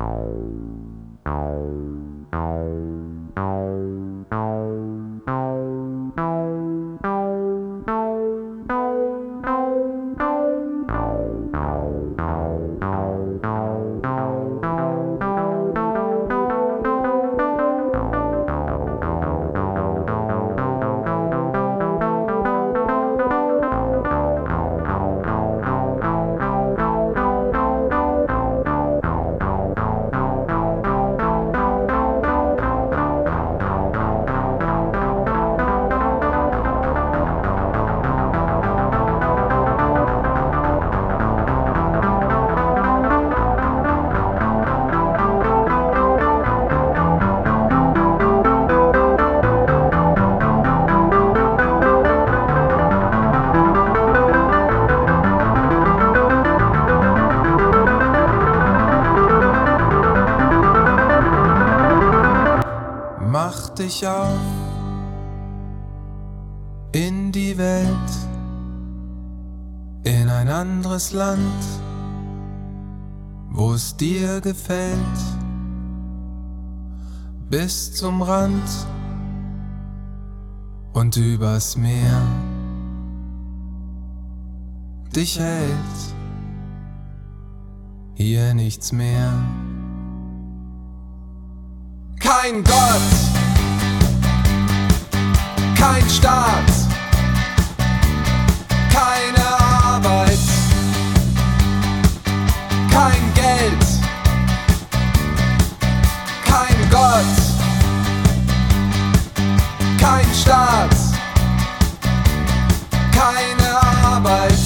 dich anderes Land, wo es dir gefällt, bis zum Rand und übers Meer dich hält hier nichts mehr. Kein Gott! kein Staat, Gott, kein Staat, keine Arbeit,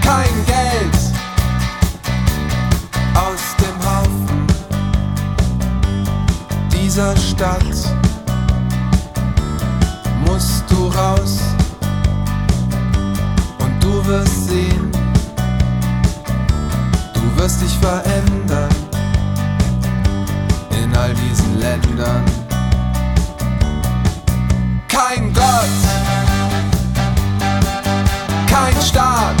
kein Geld. Aus dem Haufen dieser Stadt musst du raus. Und du wirst sehen, du wirst dich verändern all diesen Ländern. Kein Gott, kein Staat,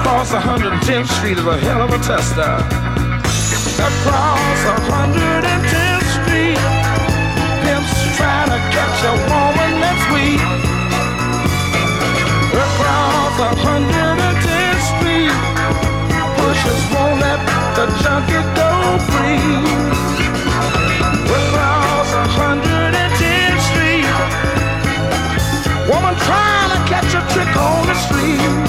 Across 110th Street is a hell of a tester. Across 110th Street, pimps trying to catch a woman that's weak. Across 110th Street, pushers won't let the junkie go free. Across 110th Street. Woman trying to catch a trick on the street.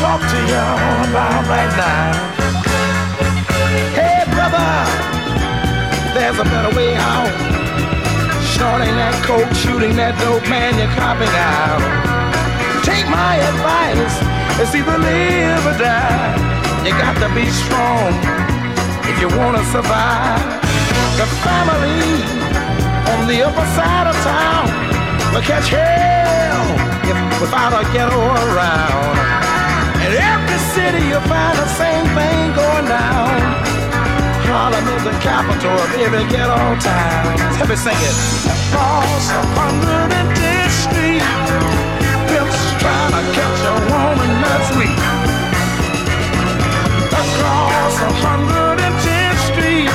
Talk to y'all about right now. A better way out. Snorting that coke, shooting that dope, man, you're copping out. Take my advice, it's either live or die. You got to be strong if you wanna survive. The family on the upper side of town will catch hell if, without a ghetto around. In every city you'll find the same thing going down. Harlem is the capital of every ghetto town. Let me sing it. Across 110th Street, pimps trying to catch a woman that's weak. Across 110th Street,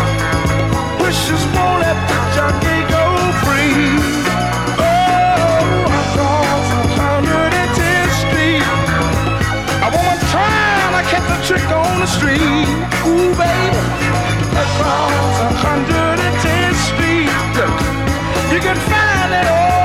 wishes won't let the junkie go free. Oh, across 110th Street, a woman trying to catch a trick on the street. Ooh, baby, across 110th Street, you can find it all.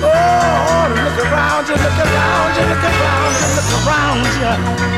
Oh, look around you, look around look around look around.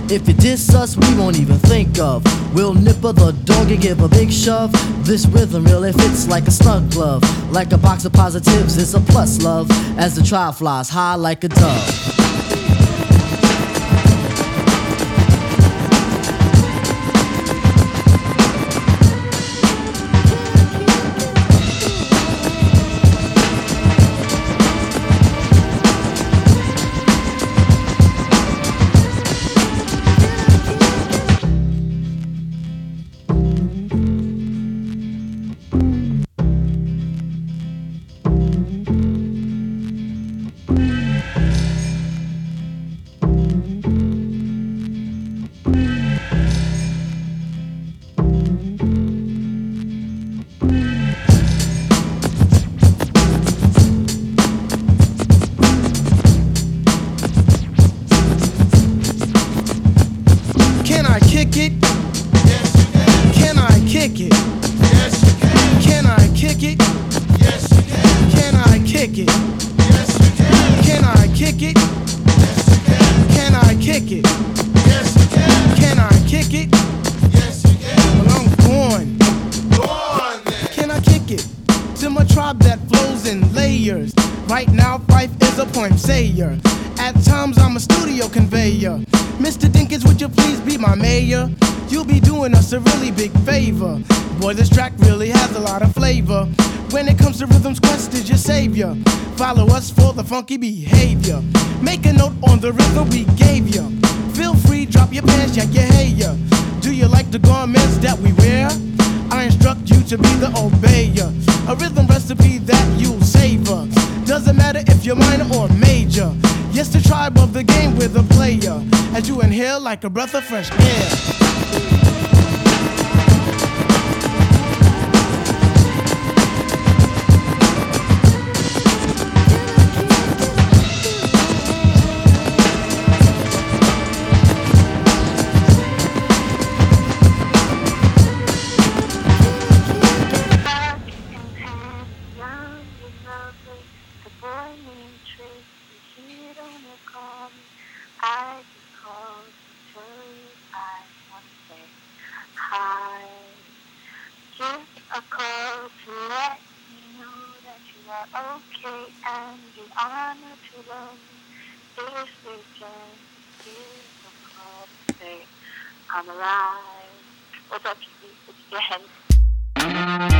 If you diss us, we won't even think of. We'll nipper the dog and give a big shove. This rhythm really fits like a snug glove. Like a box of positives, it's a plus love. As the trial flies high like a dove. thousand layers. Right now, Fife is a point sayer. At times, I'm a studio conveyor. Mr. Dinkins, would you please be my mayor? You'll be doing us a really big favor. Boy, this track really has a lot of flavor. When it comes to rhythms, Quest is your savior. Follow us for the funky behavior. Make a note on the rhythm we gave you. Feel free, drop your pants, yeah your hair. Do you like the garments that we wear? I instruct you to be the obeyer. A rhythm recipe that you'll savor. Doesn't matter if you're minor or major. Yes, the tribe of the game with a player. As you inhale like a breath of fresh air. I'm alive. What's up, people? It's your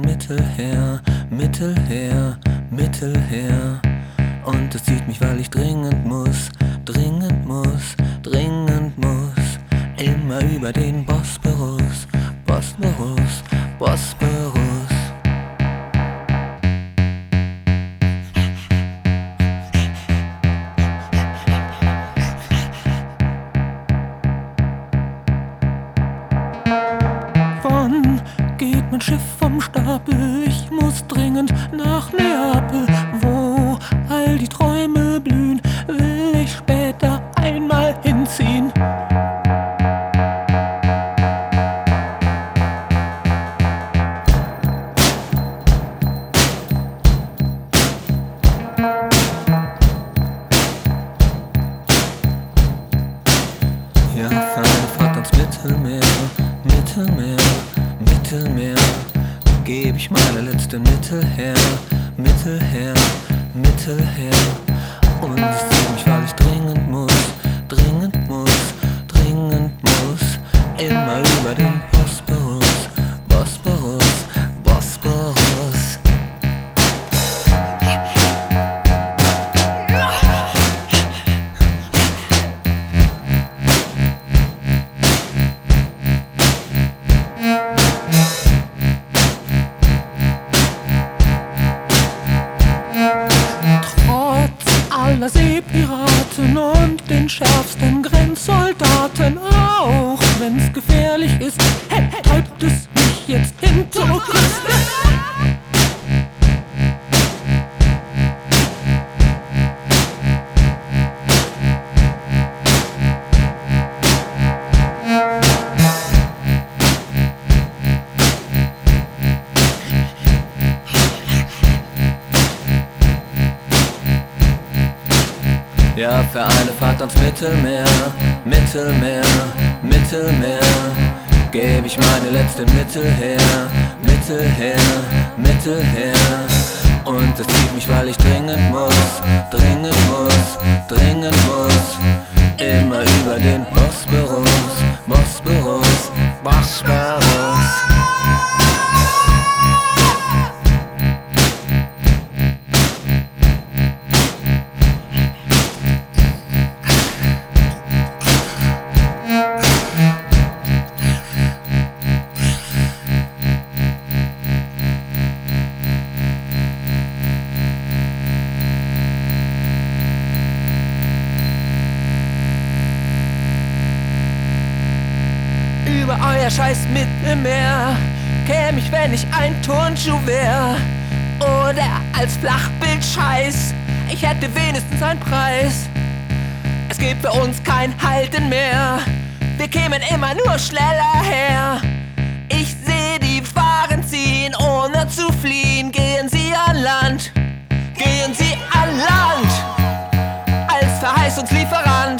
ein Mittel her, Mittel her, Mittel her. Und es zieht mich, weil ich dringend muss, dringend muss, dringend muss. Immer über den Bosporus, Bosporus, Bosporus. Neapel, ich muss dringend nach Neapel. Mittelmeer, Mittelmeer, Mittelmeer, gebe ich meine letzte Mittel her, Mittel her, Mittel her. Und es zieht mich, weil ich dringend muss, über euer scheiß Mittelmeer käm ich, wenn ich ein Turnschuh wär. Oder als Flachbild scheiß, ich hätte wenigstens einen Preis. Es gibt für uns kein Halten mehr, wir kämen immer nur schneller her. Ich seh die Fahren ziehen, ohne zu fliehen. Gehen sie an Land, gehen sie an Land. Als Verheißungslieferant,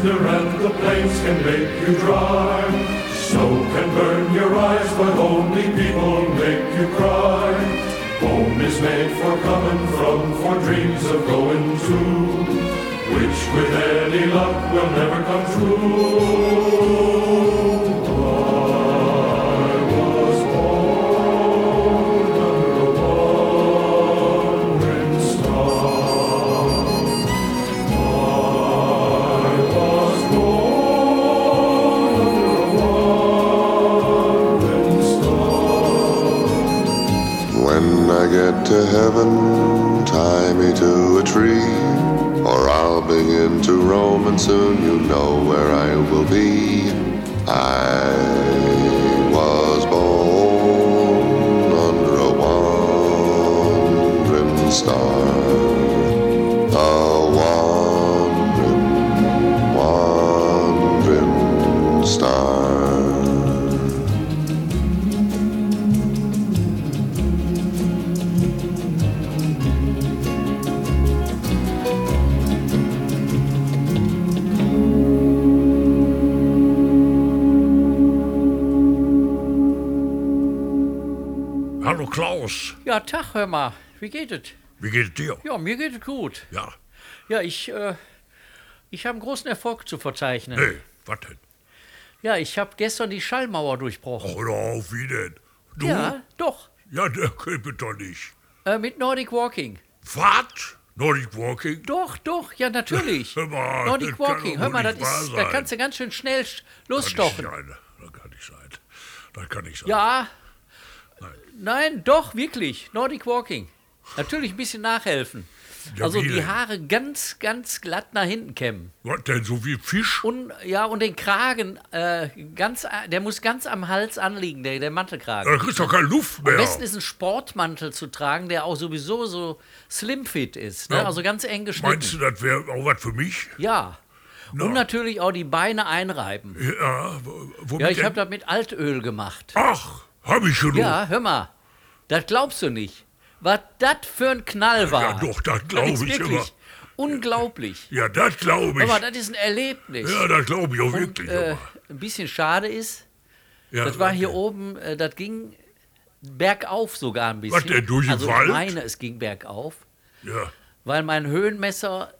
Prisoner and the plains can make you dry. Snow can burn your eyes, but only people make you cry. Home is made for coming from, for dreams of going to, which with any luck will never come true. Ja, Tag, hör mal. Wie geht es? wie geht es dir? Ja, mir geht es gut. Ja, Ja, ich, äh, ich habe einen großen Erfolg zu verzeichnen. hey, was denn? Ja, ich habe gestern die Schallmauer durchbrochen. Hör doch auf, wie denn? Du? Ja, doch. Ja, der geht doch nicht. Äh, mit Nordic Walking. Was? Nordic Walking? Doch, doch, ja, natürlich. Hör mal, Nordic kann Walking, hör mal, das ist, da kannst du ganz schön schnell sch- Kann losstochen. nicht sein. Das kann nicht sein. Das kann nicht sein. Ja. Nein, doch, wirklich. Nordic Walking. Natürlich ein bisschen nachhelfen. Ja, also die? Haare ganz, ganz glatt nach hinten kämmen. Was denn, so wie Fisch? Und ja, und den Kragen, äh, ganz, der muss ganz am Hals anliegen, der, der Mantelkragen. Da kriegst du doch keine Luft Am mehr. besten ist ein Sportmantel zu tragen, der auch sowieso so slimfit ist. Ne? Ja. Also ganz eng geschnitten. Meinst du, das wäre auch was für mich? Ja. Na. Und natürlich auch die Beine einreiben. Ja, wo- womit Ja, ich habe das mit Altöl gemacht. Ach, hab ich genug. Ja, hör mal. Das glaubst du nicht. Was das für ein Knall war. Ja, doch, das glaub ist ich wirklich immer. unglaublich. Ja, das glaube ich. Aber das ist ein Erlebnis. Ja, das glaube ich auch Und wirklich. äh, ein bisschen schade ist, ja, das war hier okay. oben, äh, das ging bergauf sogar ein bisschen. Was denn, durch den also Wald? ich meine, es ging bergauf, Ja, weil mein Höhenmesser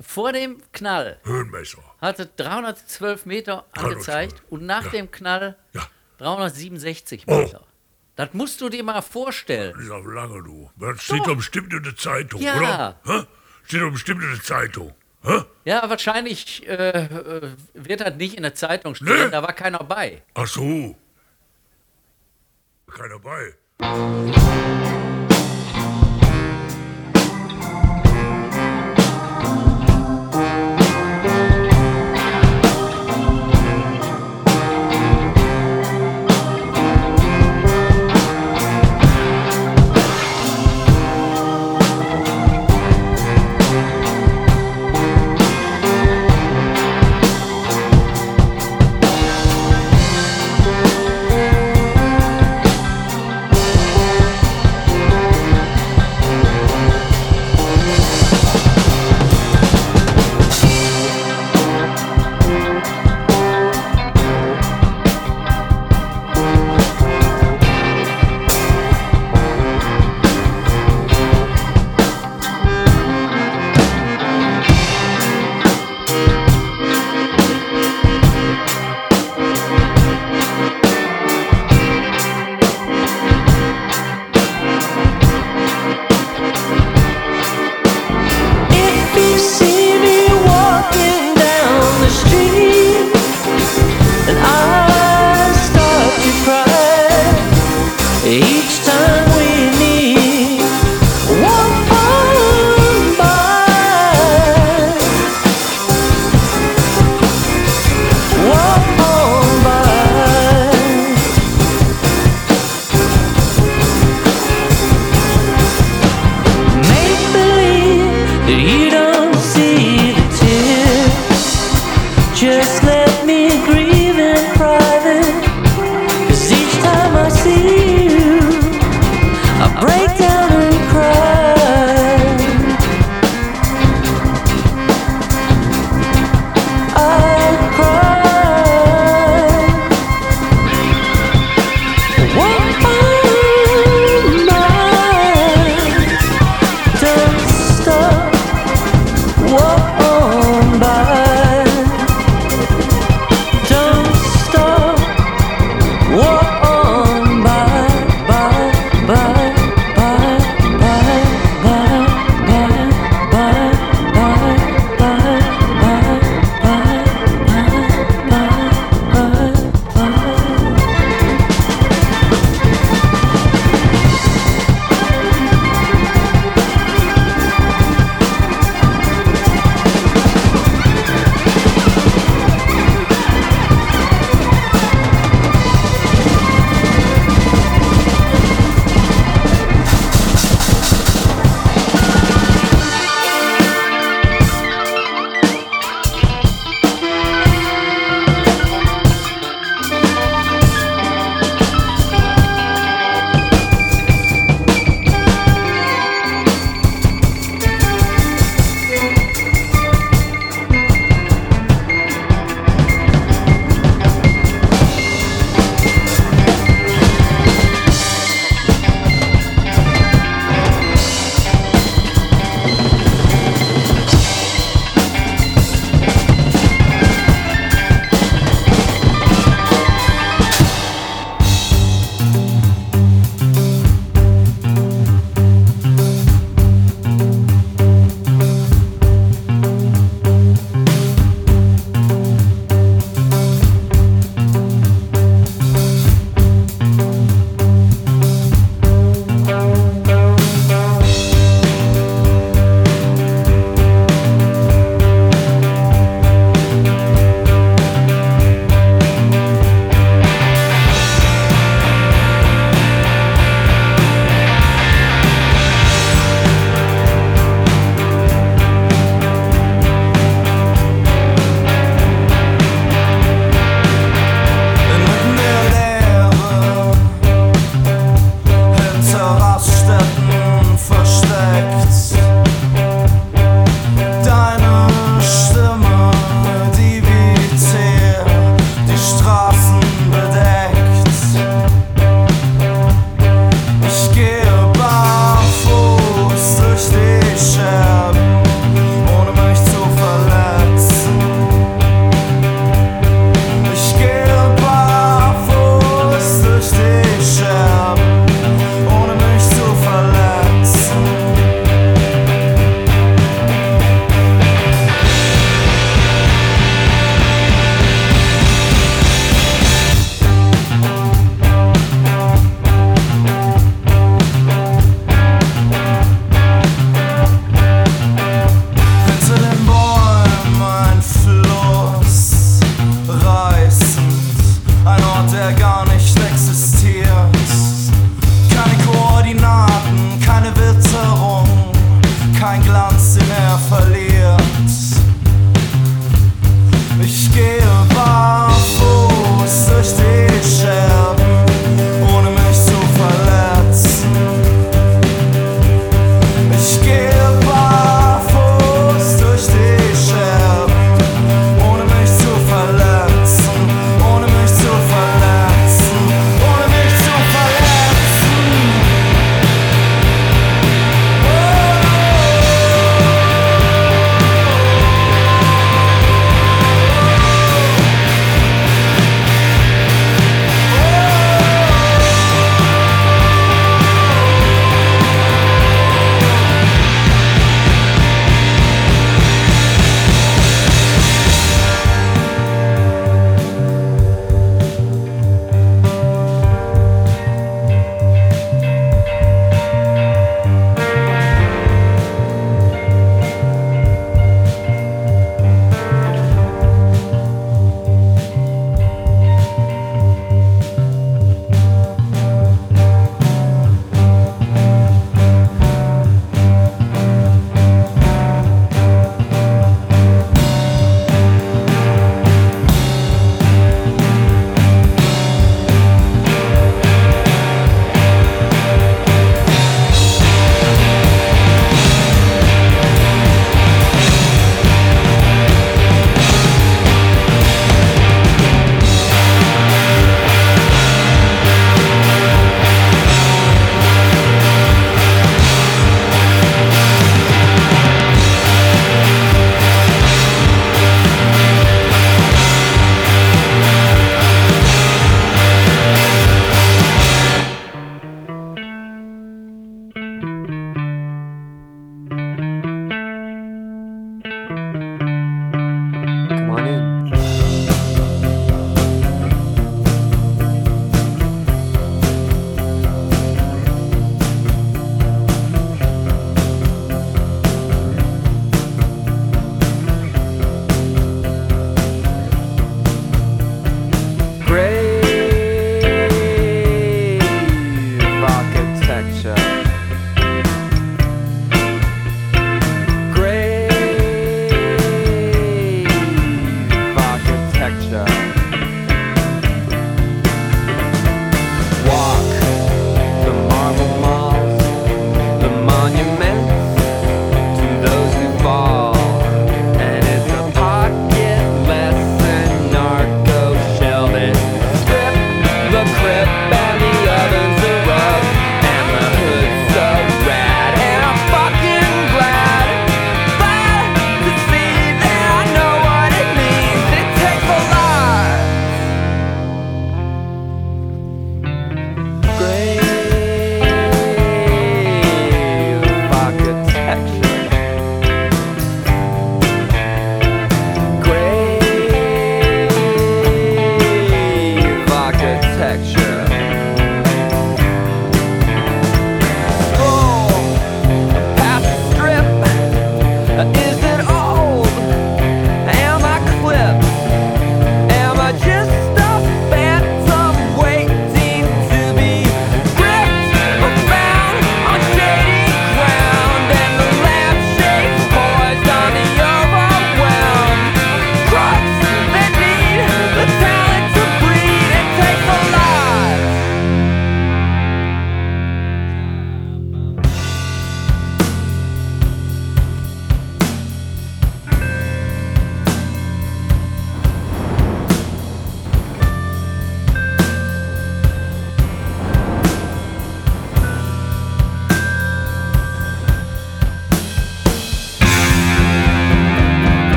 vor dem Knall Höhenmesser. hatte 312 Meter 312, angezeigt und nach ja. dem Knall Ja, 367 Oh. Meter. Das musst du dir mal vorstellen. das ist auch lange, du. Das steht doch bestimmt in der Zeitung, Ja. oder? Hä? Steht doch bestimmt in der Zeitung. Hä? Ja, wahrscheinlich äh, äh, wird das nicht in der Zeitung stehen, Ne? da war keiner bei. Ach so. Keiner bei.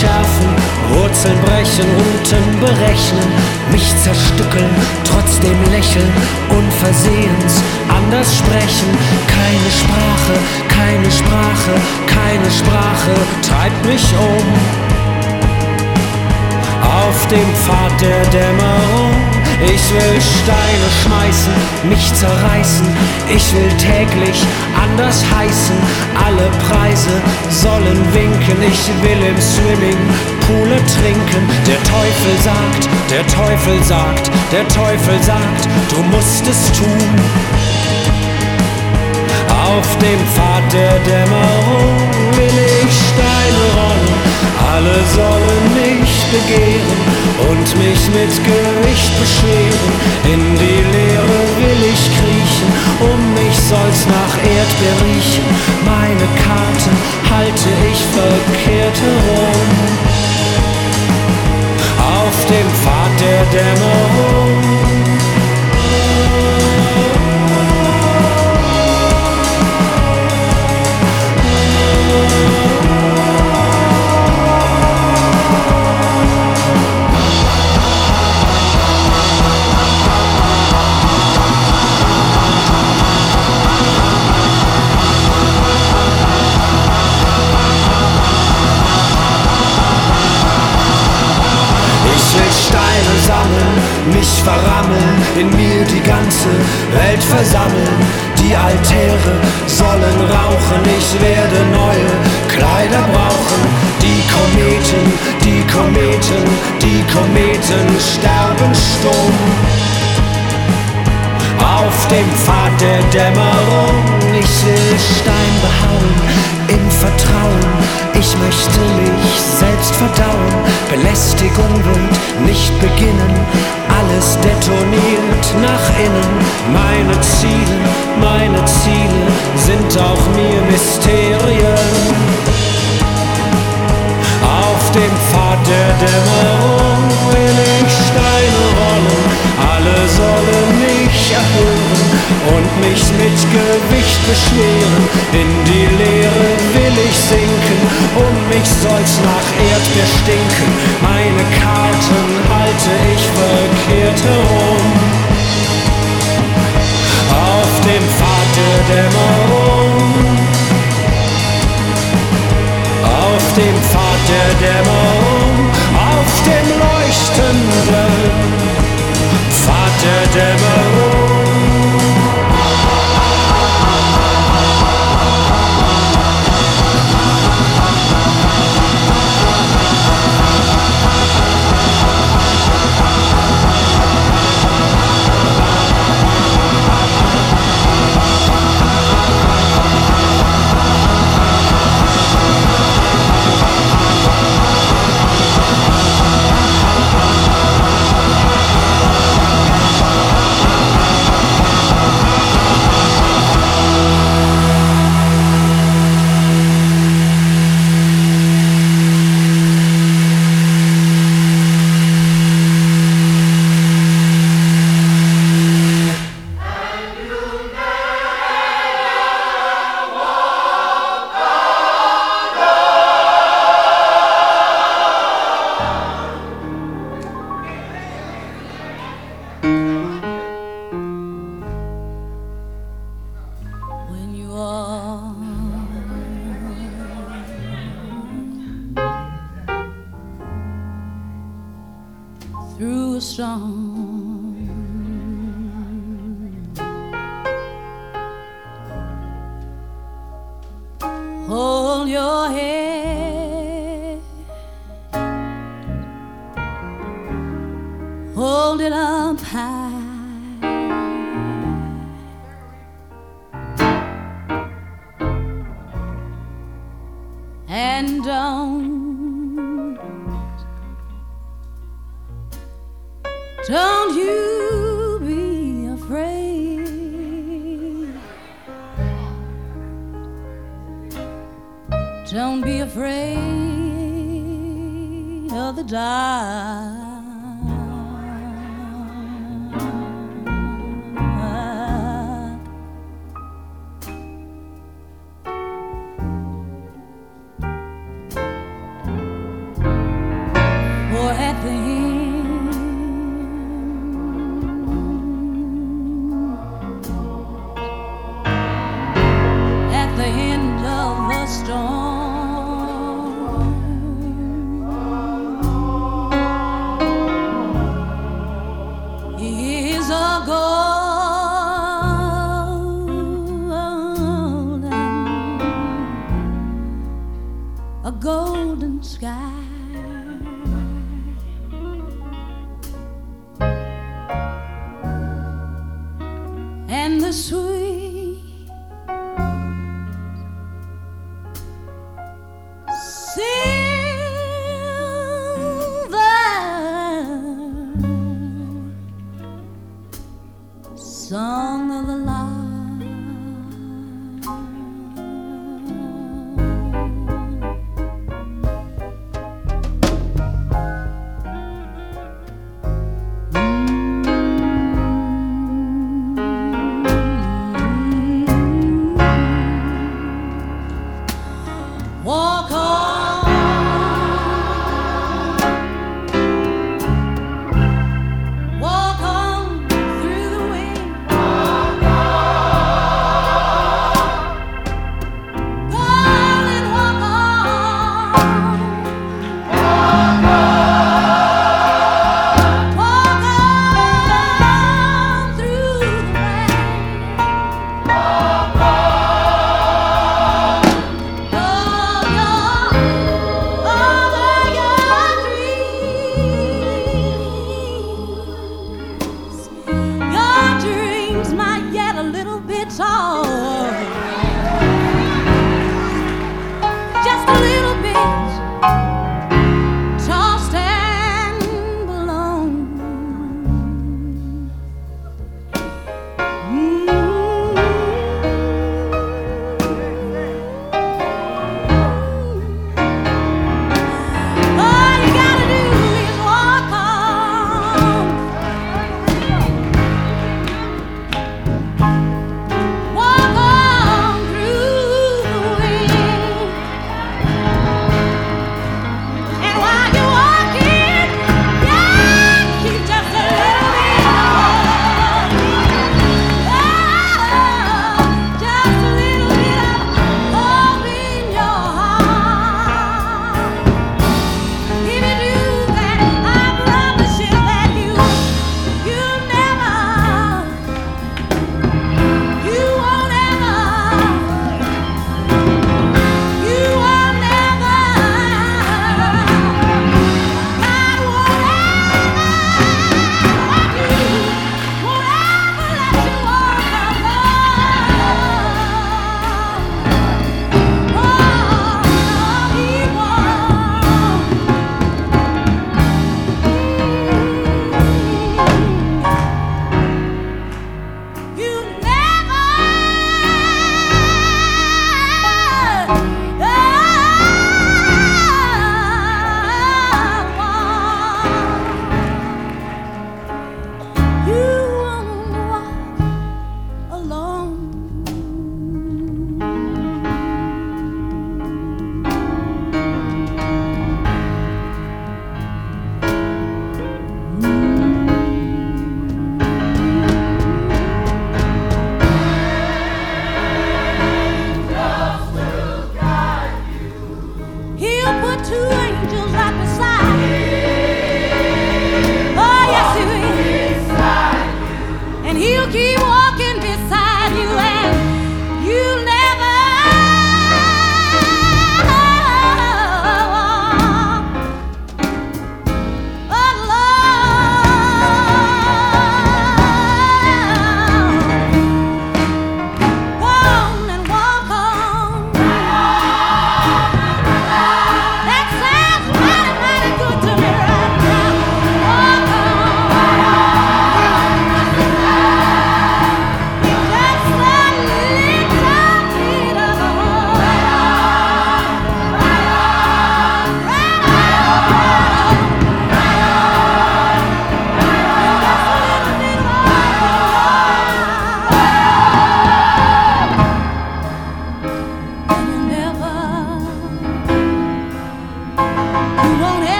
Messer schärfen, Wurzeln brechen, Routen berechnen, mich zerstückeln, trotzdem lächeln, unversehens, anders sprechen. Keine Sprache, keine Sprache, keine Sprache treibt mich um. Auf dem Pfad der Dämmerung ich will Steine schmeißen, mich zerreißen. Ich will täglich anders heißen. Alle Preise sollen winken. Ich will im Swimmingpool trinken. Der Teufel sagt, der Teufel sagt, der Teufel sagt, du musst es tun. Auf dem Pfad der Dämmerung will ich Steine rollen. Alle sollen mich begehren und mich mit Gewicht beschweren. In die Leere will ich kriechen, um mich soll's nach Erdbeer riechen. Meine Karten halte ich verkehrt herum. Auf dem Pfad der Dämmerung mich verrammeln, in mir die ganze Welt versammeln. Die Altäre sollen rauchen, ich werde neue Kleider brauchen. Die Kometen, die Kometen, die Kometen sterben stumm. Auf dem Pfad der Dämmerung, ich will Stein behauen, im Vertrauen, ich möchte mich selbst verdauen. Belästigung wird nicht beginnen, alles detoniert nach innen. Meine Ziele, meine Ziele sind auch mir Mysterien. Auf dem Pfad der Dämmerung will ich Steine rollen, alle sollen mich erhören und mich mit Gewicht beschweren. In die Leere will ich sinken, um mich soll's nach Erdbeer stinken. Meine Karten halte ich verkehrt herum. Auf dem Pfad der Dämmerung. Auf dem Pfad der Dämmerung, auf dem leuchtenden Pfad der Dämmerung.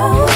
Oh.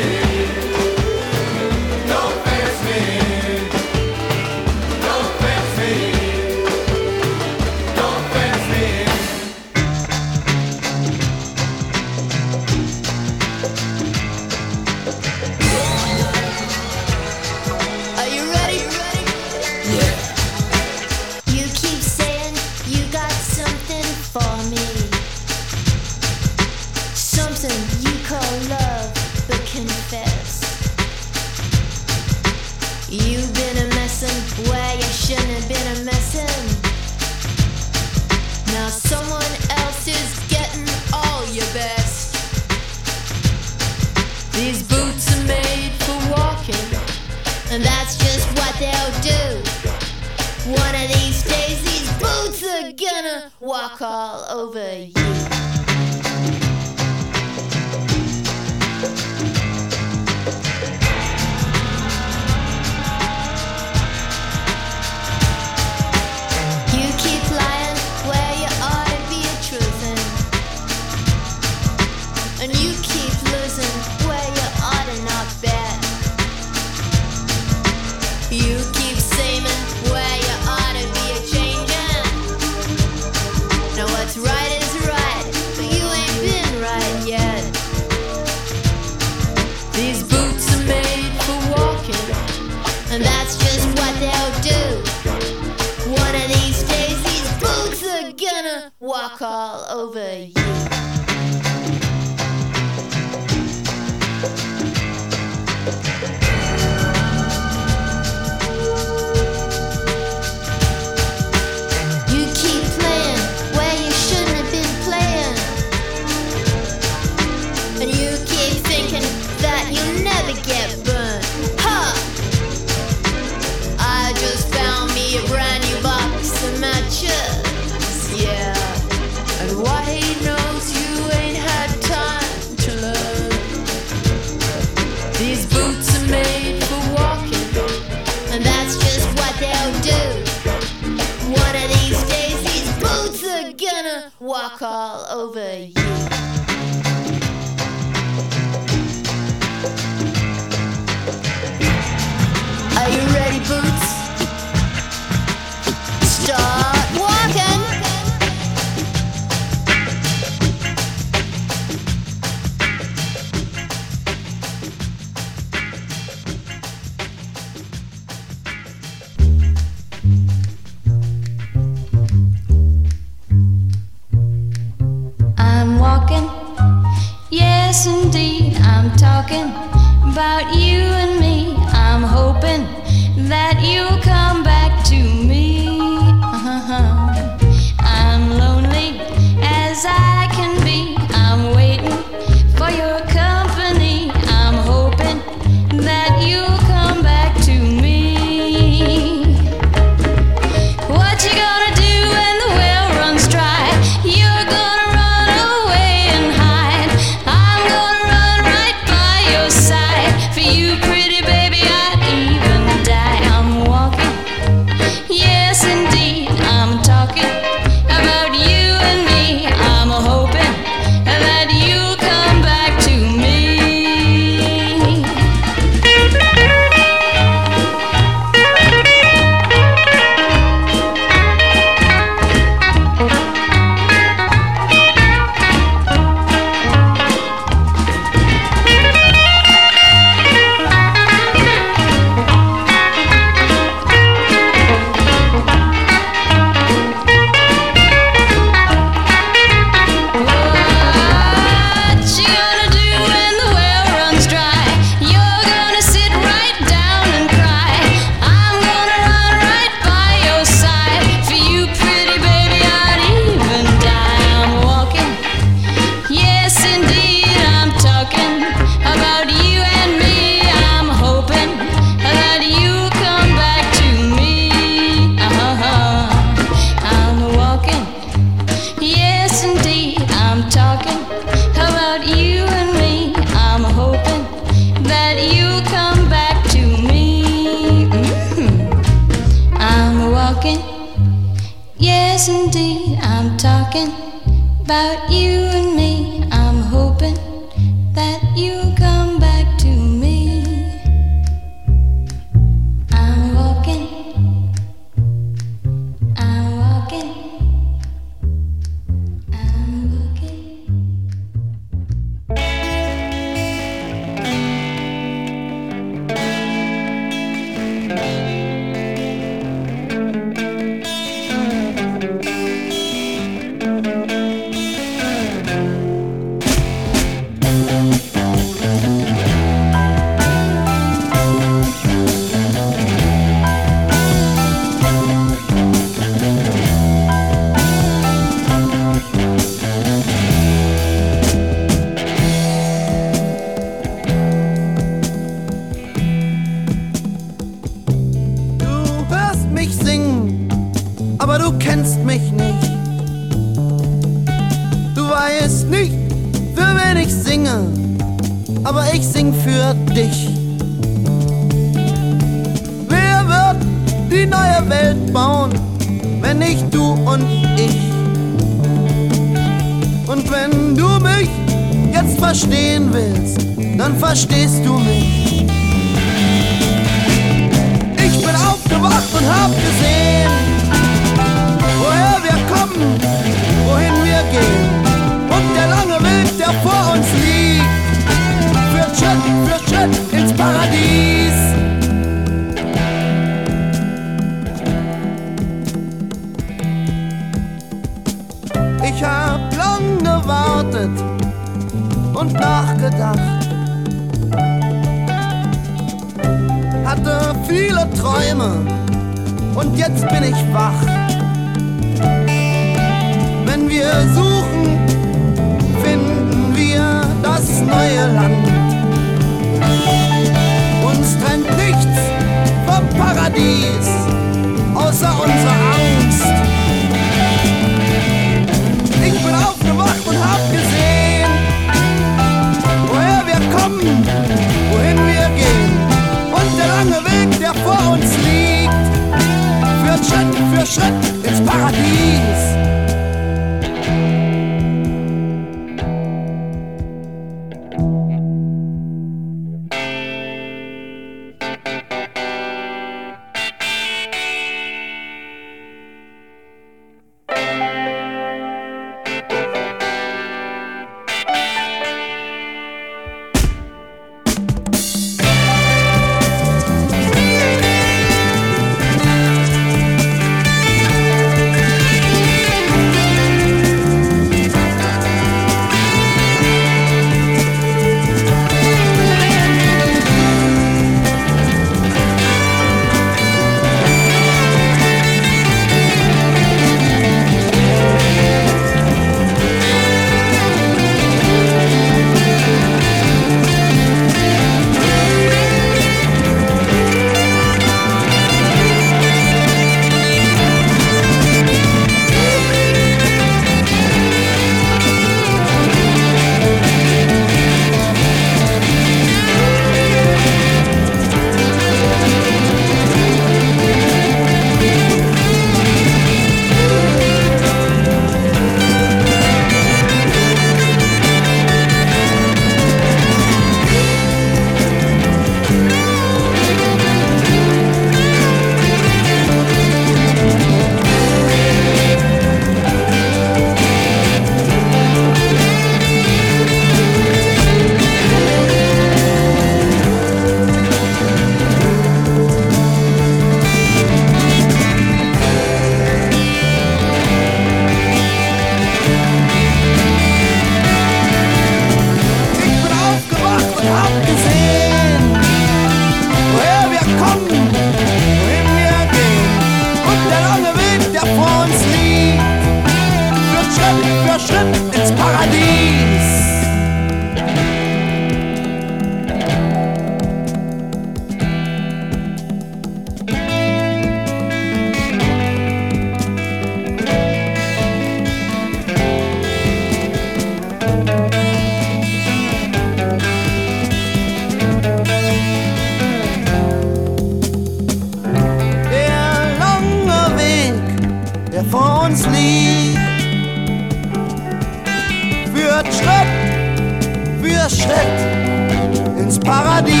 paradis.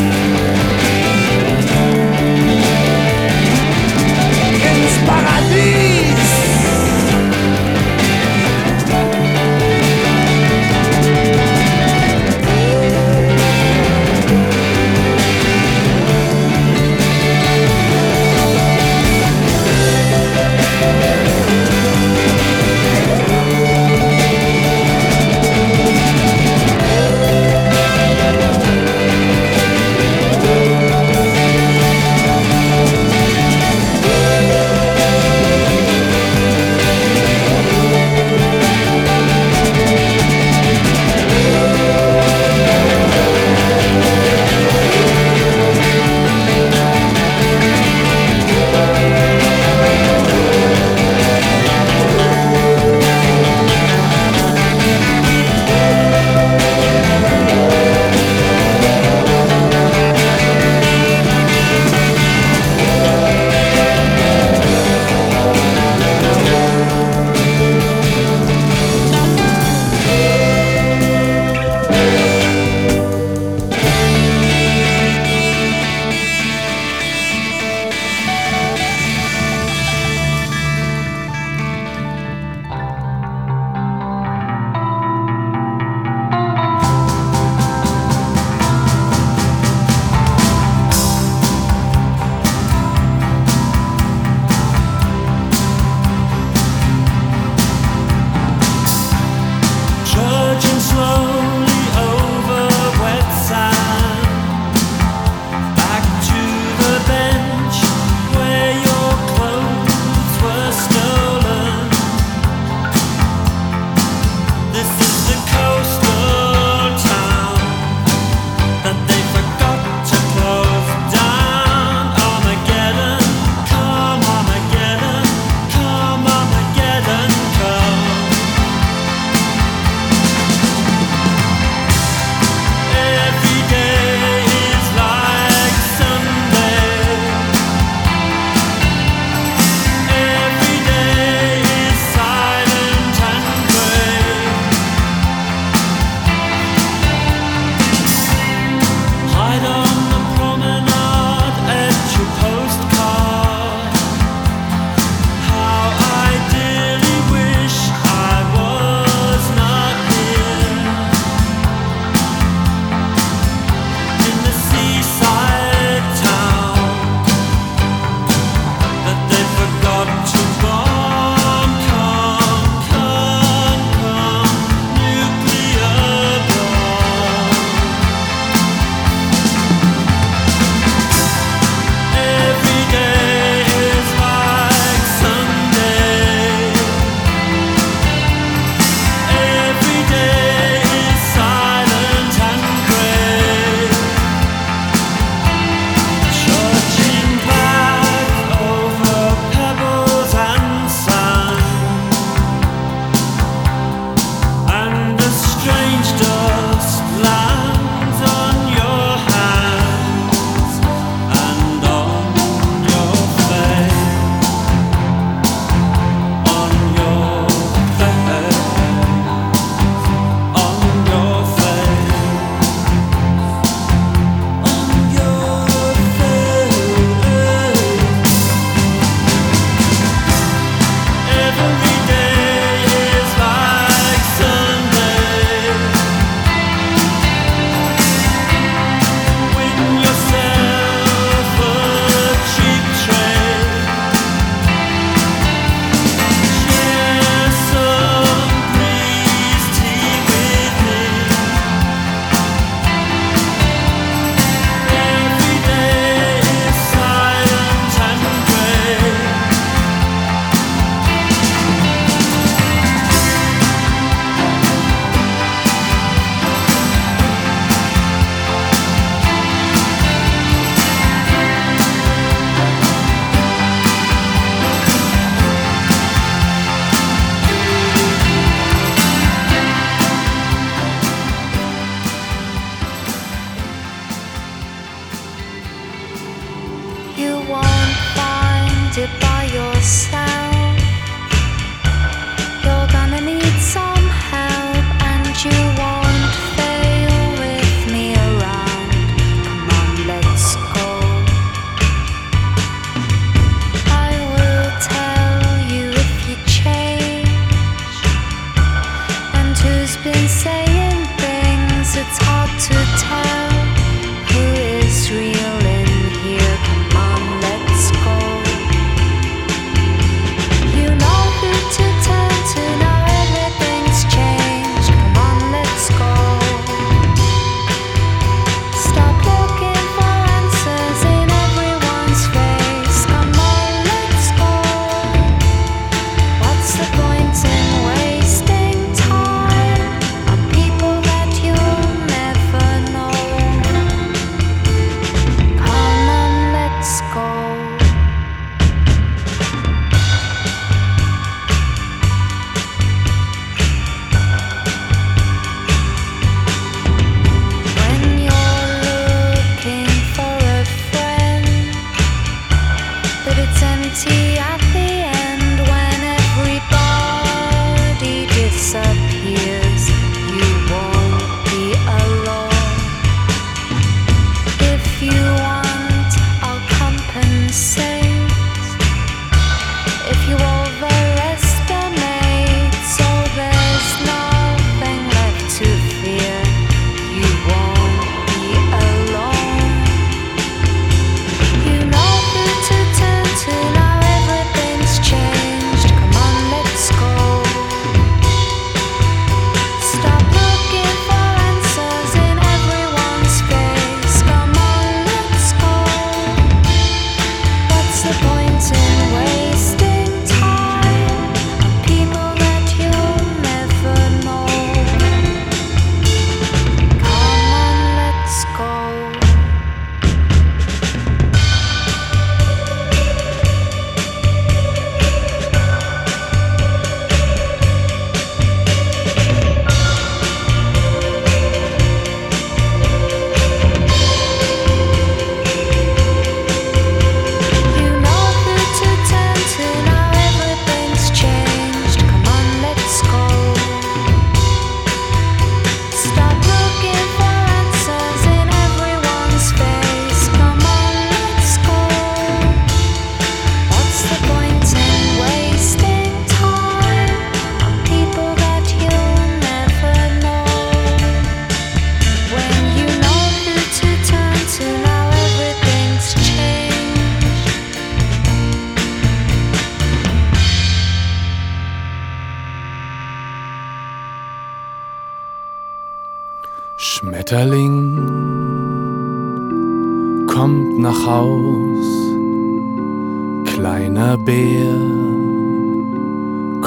it.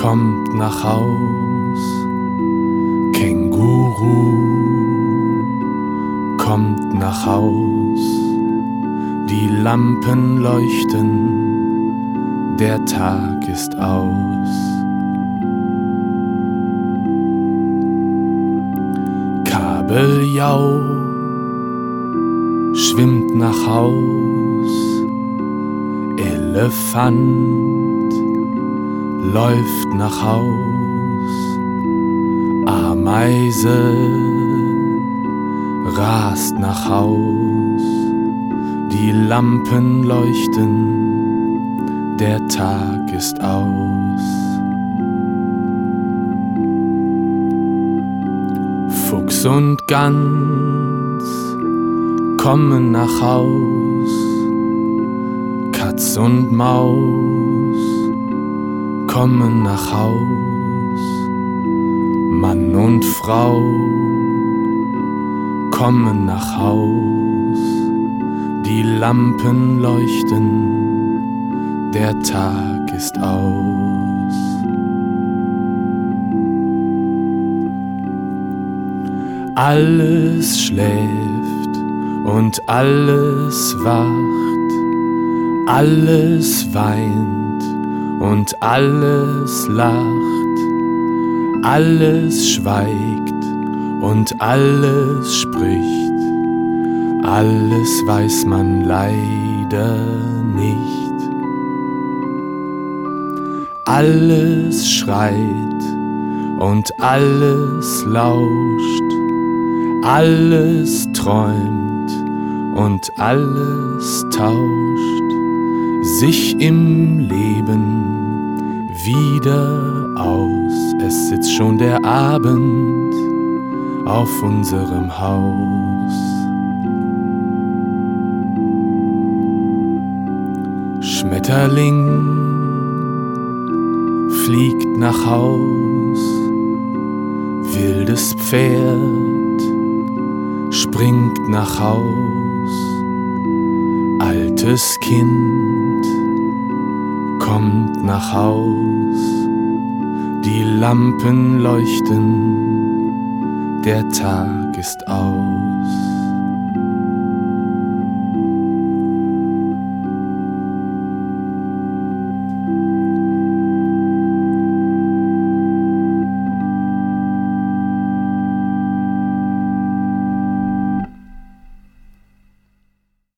Kommt nach Haus, Känguru kommt nach Haus, die Lampen leuchten, der Tag ist aus. Kabeljau schwimmt nach Haus, Elefant läuft nach Haus, Ameise rast nach Haus, die Lampen leuchten, der Tag ist aus. Fuchs und Gans kommen nach Haus, Katz und Maus kommen nach Haus, Mann und Frau kommen nach Haus, die Lampen leuchten, der Tag ist aus. Alles schläft und alles wacht, alles weint und alles lacht, alles schweigt und alles spricht, alles weiß man leider nicht. Alles schreit und alles lauscht, alles träumt und alles tauscht. Sich im Leben wieder aus. Es sitzt schon der Abend auf unserem Haus. Schmetterling fliegt nach Haus, wildes Pferd springt nach Haus, altes Kind kommt nach Haus, Lampen leuchten, der Tag ist aus.